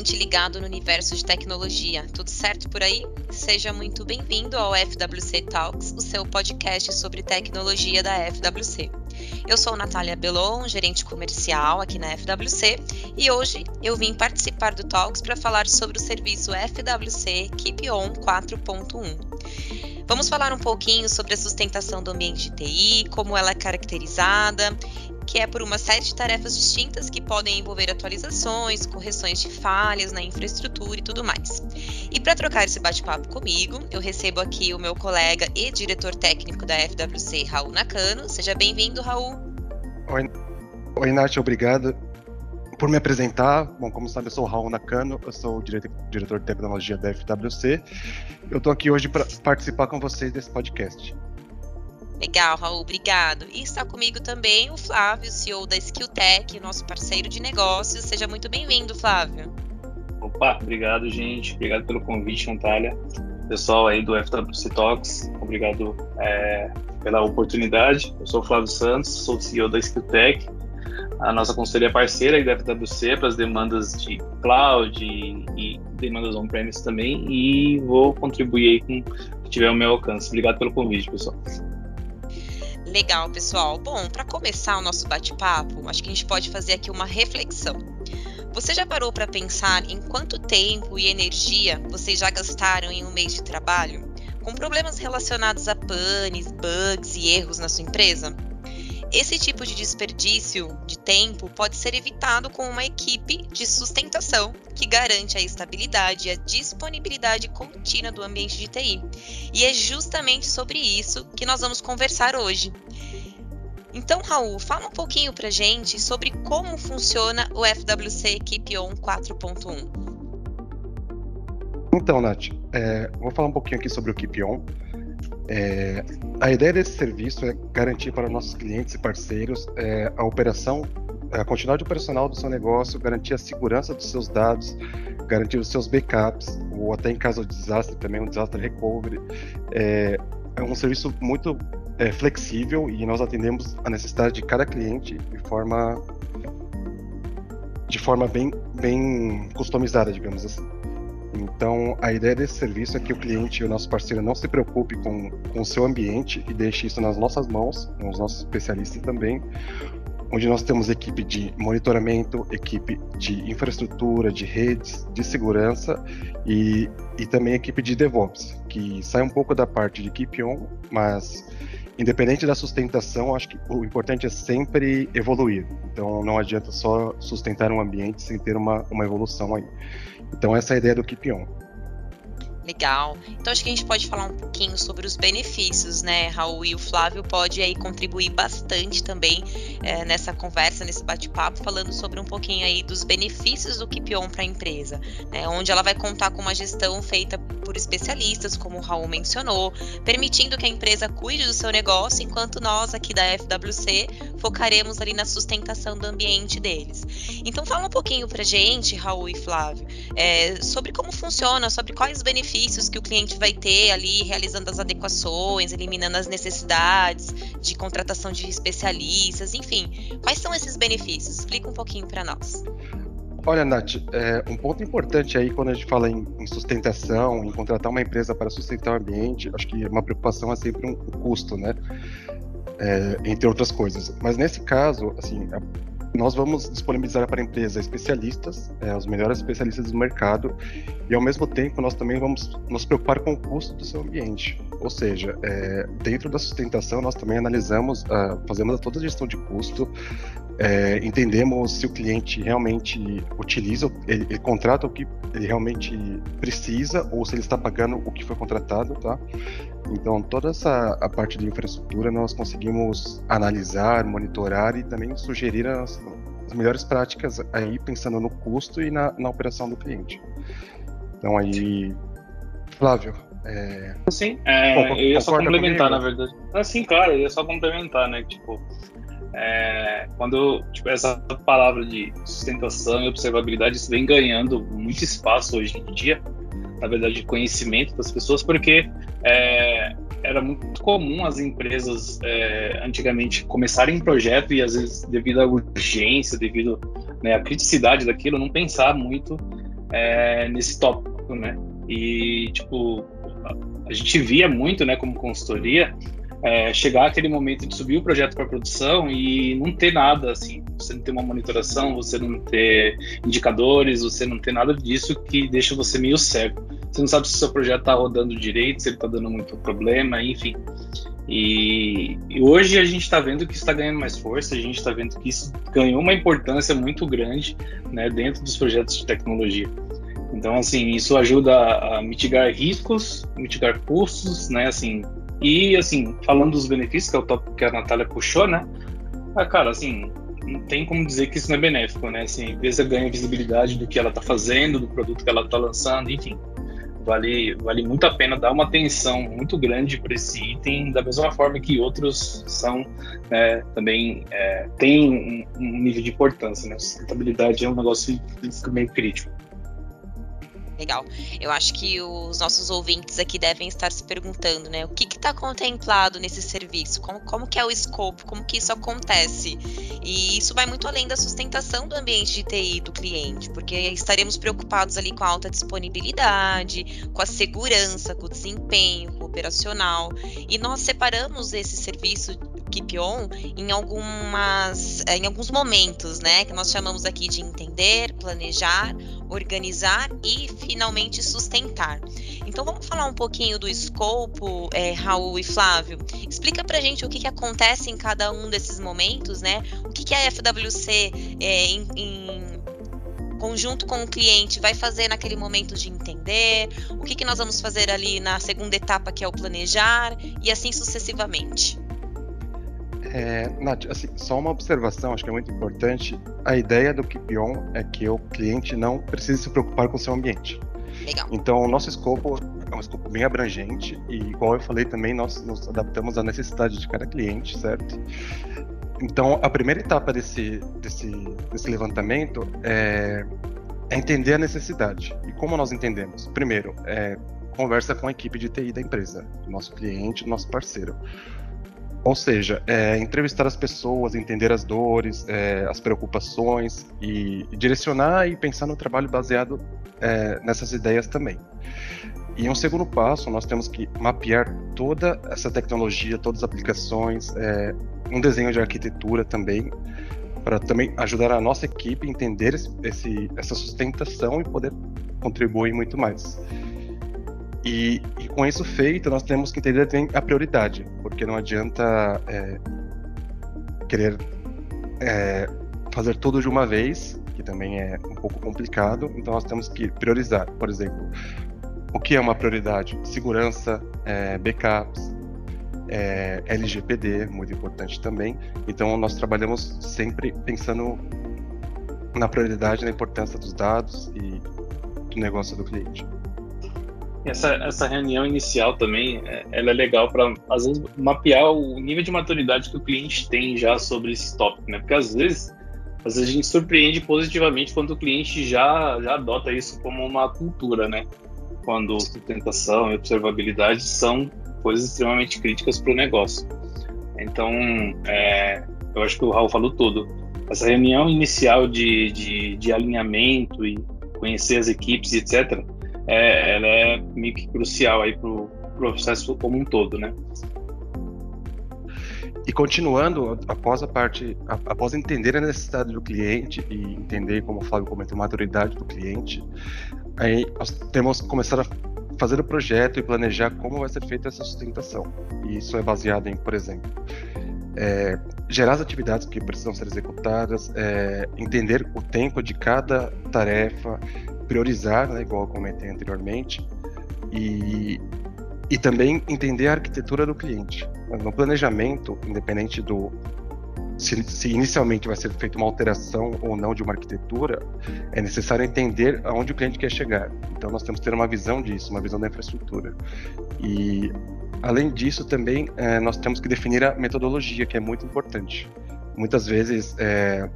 ouvinte ligado no universo de tecnologia. Tudo certo por aí? Seja muito bem-vindo ao FWC Talks, o seu podcast sobre tecnologia da FWC. Eu sou Natália Belon, gerente comercial aqui na FWC, e hoje eu vim participar do Talks para falar sobre o serviço FWC Keep On 4.1. Vamos falar um pouquinho sobre a sustentação do ambiente de TI, como ela é caracterizada, que é por uma série de tarefas distintas que podem envolver atualizações, correções de falhas na infraestrutura e tudo mais. E para trocar esse bate-papo comigo, eu recebo aqui o meu colega e diretor técnico da FWC, Raul Nakano. Seja bem-vindo, Raul. Oi, Oi Nath, obrigado por me apresentar, bom, como sabe, eu sou o Raul Nakano, eu sou o diretor, diretor de tecnologia da FWC. Eu estou aqui hoje para participar com vocês desse podcast. Legal, Raul, obrigado. E está comigo também o Flávio, CEO da Skilltech, nosso parceiro de negócios. Seja muito bem-vindo, Flávio. Opa, obrigado, gente. Obrigado pelo convite, Natália. Pessoal aí do FWC Talks, obrigado é, pela oportunidade. Eu sou o Flávio Santos, sou o CEO da Skilltech a nossa consultoria parceira da FWC para as demandas de cloud e, e demandas on-premise também e vou contribuir aí com o que tiver ao meu alcance. Obrigado pelo convite, pessoal. Legal, pessoal. Bom, para começar o nosso bate-papo, acho que a gente pode fazer aqui uma reflexão. Você já parou para pensar em quanto tempo e energia vocês já gastaram em um mês de trabalho com problemas relacionados a panes, bugs e erros na sua empresa? Esse tipo de desperdício de tempo pode ser evitado com uma equipe de sustentação que garante a estabilidade e a disponibilidade contínua do ambiente de TI. E é justamente sobre isso que nós vamos conversar hoje. Então, Raul, fala um pouquinho pra gente sobre como funciona o FWC Keep On 4.1. Então, Nath, é, vou falar um pouquinho aqui sobre o Keep On. É, a ideia desse serviço é garantir para nossos clientes e parceiros é, a operação, a continuidade operacional do seu negócio, garantir a segurança dos seus dados, garantir os seus backups, ou até em caso de desastre também, um desastre recovery. É, é um serviço muito é, flexível e nós atendemos a necessidade de cada cliente de forma de forma bem, bem customizada, digamos assim. Então, a ideia desse serviço é que o cliente e o nosso parceiro não se preocupe com, com o seu ambiente e deixe isso nas nossas mãos, com os nossos especialistas também, onde nós temos equipe de monitoramento, equipe de infraestrutura, de redes, de segurança e, e também equipe de DevOps, que sai um pouco da parte de Keep On, mas independente da sustentação, acho que o importante é sempre evoluir. Então não adianta só sustentar um ambiente sem ter uma, uma evolução aí. Então essa é a ideia do Keep. Legal. Então acho que a gente pode falar um pouquinho sobre os benefícios, né, Raul? E o Flávio pode aí contribuir bastante também é, nessa conversa, nesse bate-papo, falando sobre um pouquinho aí dos benefícios do Keep On para a empresa, né, onde ela vai contar com uma gestão feita por especialistas, como o Raul mencionou, permitindo que a empresa cuide do seu negócio, enquanto nós aqui da FWC focaremos ali na sustentação do ambiente deles. Então fala um pouquinho para gente, Raul e Flávio, é, sobre como funciona, sobre quais benefícios benefícios que o cliente vai ter ali realizando as adequações, eliminando as necessidades de contratação de especialistas, enfim. Quais são esses benefícios? Explica um pouquinho para nós. Olha, Nath, é, um ponto importante aí quando a gente fala em, em, sustentação, em contratar uma empresa para sustentar o ambiente, acho que uma preocupação é sempre um, um custo, né? É, entre outras coisas. Mas nesse caso, assim, a nós vamos disponibilizar para a empresa especialistas, é, os melhores especialistas do mercado, e ao mesmo tempo nós também vamos nos preocupar com o custo do seu ambiente. Ou seja, é, dentro da sustentação nós também analisamos, uh, fazemos toda a gestão de custo, é, entendemos se o cliente realmente utiliza, ele, ele, contrata o que ele realmente precisa ou se ele está pagando o que foi contratado, tá? Então toda essa a parte de infraestrutura nós conseguimos analisar, monitorar e também sugerir as, as melhores práticas aí pensando no custo e na, na operação do cliente. Então aí, Flávio. É... Sim, é, eu ia só complementar, comigo? na verdade. Ah, sim, claro, eu ia só complementar, né? Tipo, é, quando tipo, essa palavra de sustentação e observabilidade vem ganhando muito espaço hoje em dia, na verdade, de conhecimento das pessoas, porque é, era muito comum as empresas é, antigamente começarem um projeto e às vezes devido à urgência, devido né, à criticidade daquilo, não pensar muito é, nesse tópico, né? E, tipo, a gente via muito, né, como consultoria, é, chegar aquele momento de subir o projeto para produção e não ter nada, assim, você não ter uma monitoração, você não ter indicadores, você não ter nada disso que deixa você meio cego. Você não sabe se o seu projeto está rodando direito, se ele está dando muito problema, enfim. E, e hoje a gente está vendo que isso está ganhando mais força, a gente está vendo que isso ganhou uma importância muito grande né, dentro dos projetos de tecnologia. Então, assim, isso ajuda a mitigar riscos, mitigar custos, né, assim, e, assim, falando dos benefícios, que é o tópico que a Natália puxou, né, ah, cara, assim, não tem como dizer que isso não é benéfico, né, assim, a empresa ganha visibilidade do que ela está fazendo, do produto que ela está lançando, enfim, vale, vale muito a pena dar uma atenção muito grande para esse item, da mesma forma que outros são né, também é, tem um, um, nível de importância. Né? Sustentabilidade é um negócio meio crítico. Legal. Eu acho que os nossos ouvintes aqui devem estar se perguntando, né? O que está contemplado nesse serviço? Como, como que é o escopo? Como que isso acontece? E isso vai muito além da sustentação do ambiente de TI do cliente, porque estaremos preocupados ali com a alta disponibilidade, com a segurança, com o desempenho, com o operacional. E nós separamos esse serviço Keep On em algumas em alguns momentos, né, que nós chamamos aqui de entender, planejar, organizar e finalmente sustentar. Então vamos falar um pouquinho do escopo, é, Raul e Flávio. Explica pra gente o que, que acontece em cada um desses momentos, né? O que, que a FWC é, em, em conjunto com o cliente vai fazer naquele momento de entender, o que, que nós vamos fazer ali na segunda etapa, que é o planejar, e assim sucessivamente. É, Nath, assim, só uma observação, acho que é muito importante. A ideia do Keep On é que o cliente não precise se preocupar com o seu ambiente. Legal. Então, o nosso escopo é um escopo bem abrangente e, igual eu falei também, nós nos adaptamos à necessidade de cada cliente, certo? Então, a primeira etapa desse, desse, desse levantamento é, é entender a necessidade. E como nós entendemos? Primeiro, é, conversa com a equipe de TI da empresa, do nosso cliente, do nosso parceiro. Ou seja, é, entrevistar as pessoas, entender as dores, é, as preocupações e, e, direcionar e pensar no trabalho baseado é, nessas ideias também. E um segundo passo, nós temos que mapear toda essa tecnologia, todas as aplicações, é, um desenho de arquitetura também, para também ajudar a nossa equipe a entender esse, esse, essa sustentação e poder contribuir muito mais. E, e, com isso feito, nós temos que entender a prioridade, porque não adianta é, querer é, fazer tudo de uma vez, que também é um pouco complicado, então nós temos que priorizar. Por exemplo, o que é uma prioridade? Segurança, é, backups, é, LGPD, muito importante também. Então nós trabalhamos sempre pensando na prioridade, na importância dos dados e do negócio do cliente. Essa, essa reunião inicial também, é, ela é legal para, às vezes, mapear o nível de maturidade que o cliente tem já sobre esse tópico, né? Porque às vezes, às vezes a gente surpreende positivamente quando o cliente já, já adota isso como uma cultura, né? Quando sustentação e observabilidade são coisas extremamente críticas para o negócio. Então, é, eu acho que o Raul falou tudo. Essa reunião inicial de, de, de alinhamento e conhecer as equipes, etc., é, ela é meio que crucial aí para o processo como um todo, né? E continuando, após a parte, após entender a necessidade do cliente e entender, como o Flávio comentou, a maturidade do cliente, aí nós temos que começar a fazer o projeto e planejar como vai ser feita essa sustentação. E isso é baseado em, por exemplo, é, gerar as atividades que precisam ser executadas, é, entender o tempo de cada tarefa, priorizar, né, igual eu comentei anteriormente, e, e também entender a arquitetura do cliente. No planejamento, independente do se, se, inicialmente vai ser feita uma alteração ou não de uma arquitetura, é necessário entender aonde o cliente quer chegar. Então nós temos que ter uma visão disso, uma visão da infraestrutura. E além disso também é, nós temos que definir a metodologia, que é muito importante. Muitas vezes é,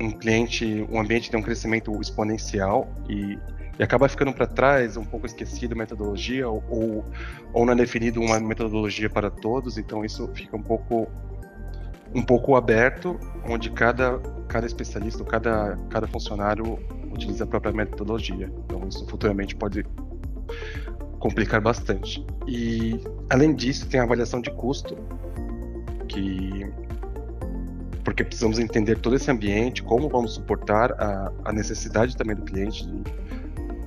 um cliente, um ambiente tem um crescimento exponencial e, e acaba ficando para trás, um pouco esquecido metodologia ou, ou não é definido uma metodologia para todos, então isso fica um pouco um pouco aberto, onde cada, cada especialista, cada, cada funcionário utilize a própria metodologia. Então, isso futuramente pode complicar bastante. E, além disso, tem a avaliação de custo, que porque precisamos entender todo esse ambiente, como vamos suportar a, a necessidade também do cliente,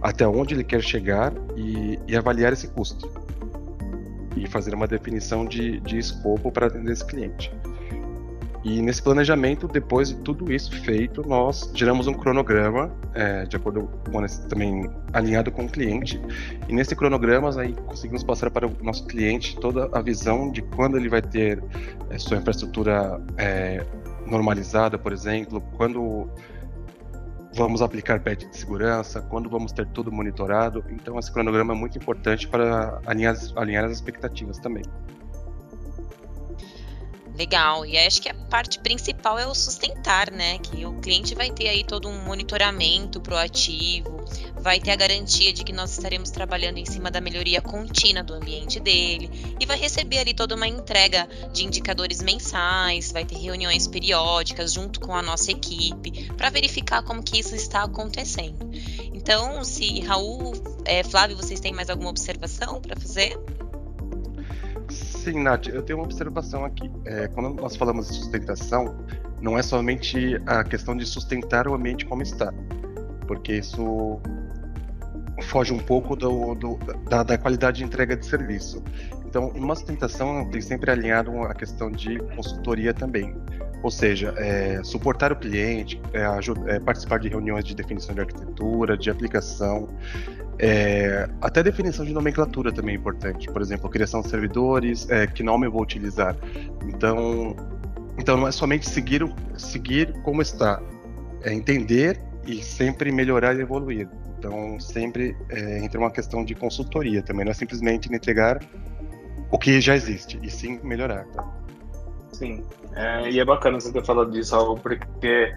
até onde ele quer chegar e, e, avaliar esse custo. E fazer uma definição de, de escopo para atender esse cliente. E nesse planejamento, depois de tudo isso feito, nós geramos um cronograma, é, de acordo com também alinhado com o cliente. E nesse cronograma, aí conseguimos passar para o nosso cliente toda a visão de quando ele vai ter é, sua infraestrutura é, normalizada, por exemplo, quando vamos aplicar patch de segurança, quando vamos ter tudo monitorado. Então, esse cronograma é muito importante para alinhar, alinhar as expectativas também. Legal. E acho que a parte principal é o sustentar, né? Que o cliente vai ter aí todo um monitoramento proativo, vai ter a garantia de que nós estaremos trabalhando em cima da melhoria contínua do ambiente dele e vai receber ali toda uma entrega de indicadores mensais, vai ter reuniões periódicas junto com a nossa equipe para verificar como que isso está acontecendo. Então, se Raul, é, Flávio, vocês têm mais alguma observação para fazer? Sim, Nath, eu tenho uma observação aqui. É, quando nós falamos de sustentação, não é somente a questão de sustentar o ambiente como está, porque isso foge um pouco do, do, da, da, qualidade de entrega de serviço. Então, uma sustentação tem sempre alinhado a questão de consultoria também. Ou seja, é, suportar o cliente, é, é, participar de reuniões de definição de arquitetura, de aplicação, é, até definição de nomenclatura também é importante. Por exemplo, criação de servidores, é, que nome eu vou utilizar. Então, então não é somente seguir, seguir como está, é entender e sempre melhorar e evoluir. Então, sempre é, entra uma questão de consultoria também, não é simplesmente entregar o que já existe, e sim melhorar. Tá? Sim, é, e é bacana você ter falado disso, Raul, porque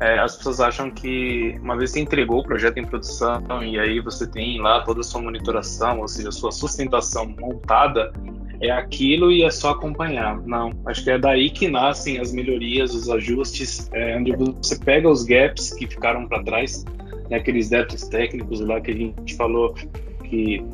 é, as pessoas acham que uma vez que você entregou o projeto em produção e aí você tem lá toda a sua monitoração, ou seja, a sua sustentação montada, é aquilo e é só acompanhar. Não, acho que é daí que nascem as melhorias, os ajustes, é, onde você pega os gaps que ficaram para trás, né, aqueles gaps técnicos lá que a gente falou que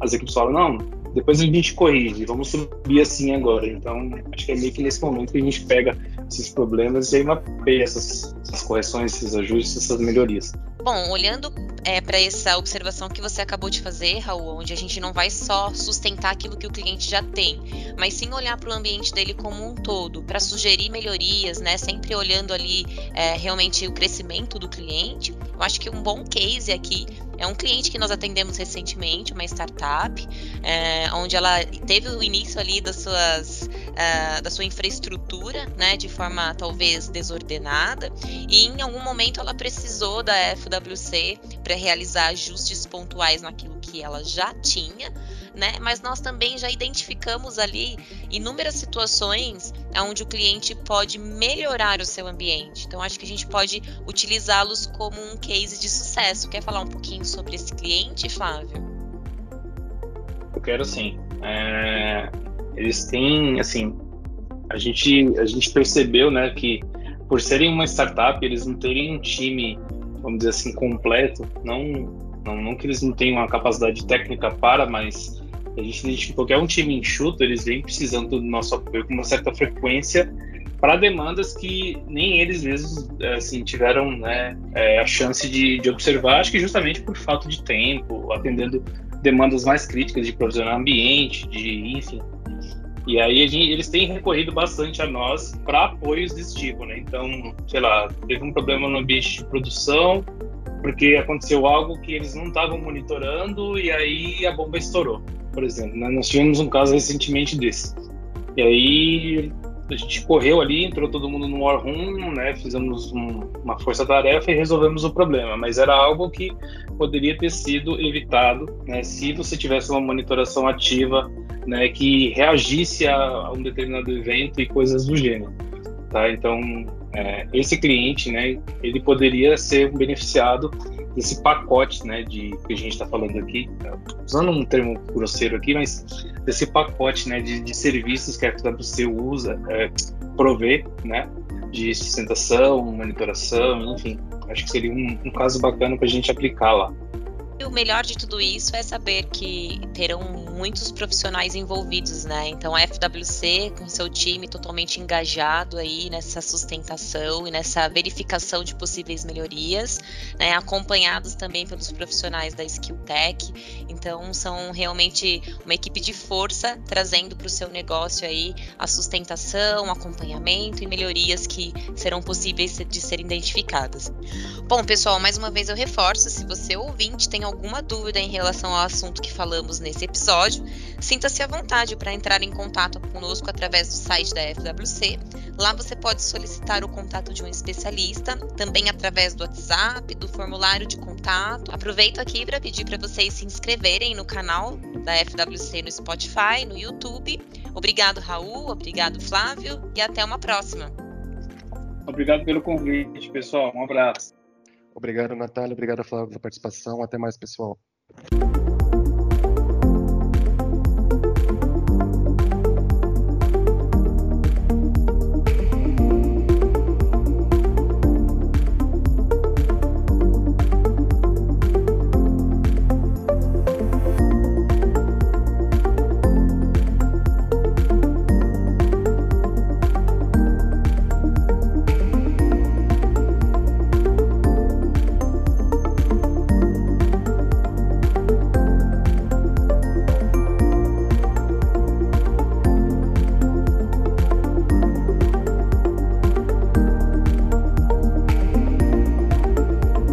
as equipes falam, não, depois a gente corrige, vamos subir assim agora. Então, acho que é meio que nesse momento que a gente pega esses problemas e aí mapeia essas, essas correções, esses ajustes, essas melhorias. Bom, olhando é, para essa observação que você acabou de fazer, Raul, onde a gente não vai só sustentar aquilo que o cliente já tem, mas sim olhar para o ambiente dele como um todo, para sugerir melhorias, né? Sempre olhando ali é, realmente o crescimento do cliente. Eu acho que um bom case aqui é um cliente que nós atendemos recentemente, uma startup, é, onde ela teve o início ali das suas, uh, da sua infraestrutura, né, de forma talvez desordenada, e em algum momento ela precisou da FWC para realizar ajustes pontuais naquilo que ela já tinha, né? Mas nós também já identificamos ali inúmeras situações onde o cliente pode melhorar o seu ambiente. Então acho que a gente pode utilizá-los como um case de sucesso. Quer falar um pouquinho sobre esse cliente, Flávio? Quero sim. É... Eles têm, assim, a gente a gente percebeu, né, que por serem uma startup, eles não terem um time, vamos dizer assim, completo, não não, não que eles não tenham uma capacidade técnica para, mas a gente identificou que é um time enxuto, eles vêm precisando do nosso apoio com uma certa frequência para demandas que nem eles mesmos assim, tiveram né, é, a chance de, de, observar, acho que justamente por falta de tempo, atendendo demandas mais críticas de provisionar ambiente, de enfim. E aí gente, eles têm recorrido bastante a nós para apoios desse tipo, né? Então, sei lá, teve um problema no ambiente de produção, porque aconteceu algo que eles não estavam monitorando e aí a bomba estourou por exemplo. Né? Nós tivemos um caso recentemente desse. E aí a gente correu ali, entrou todo mundo no War Room, né? Fizemos um, uma força-tarefa e resolvemos o problema. Mas era algo que poderia ter sido evitado, né? Se você tivesse uma monitoração ativa, né? Que reagisse a, a um determinado evento e coisas do gênero, tá? Então, é, esse cliente, né? Ele poderia ser beneficiado desse pacote, né, de que a gente está falando aqui, usando um termo grosseiro aqui, mas desse pacote, né, de, de serviços que a FWC usa, é, provê, né, de sustentação, monitoração, enfim. acho que seria um, um caso bacana para a gente aplicar lá. E o melhor de tudo isso é saber que terão muitos profissionais envolvidos, né? Então a FWC com seu time totalmente engajado aí nessa sustentação e nessa verificação de possíveis melhorias, né? Acompanhados também pelos profissionais da Skill Tech. Então são realmente uma equipe de força trazendo para o seu negócio aí a sustentação, acompanhamento e melhorias que serão possíveis de serem identificadas. Bom, pessoal, mais uma vez eu reforço, se você ouvinte tem alguma dúvida em relação ao assunto que falamos nesse episódio, sinta-se à vontade para entrar em contato conosco através do site da FWC. Lá você pode solicitar o contato de um especialista, também através do WhatsApp, do formulário de contato. Aproveito aqui para pedir para vocês se inscreverem no canal da FWC no Spotify, no YouTube. Obrigado, Raul, obrigado, Flávio, e até uma próxima. Obrigado pelo convite, pessoal. Um abraço. Obrigado, Natália. Obrigado, Flávio, pela participação. Até mais, pessoal.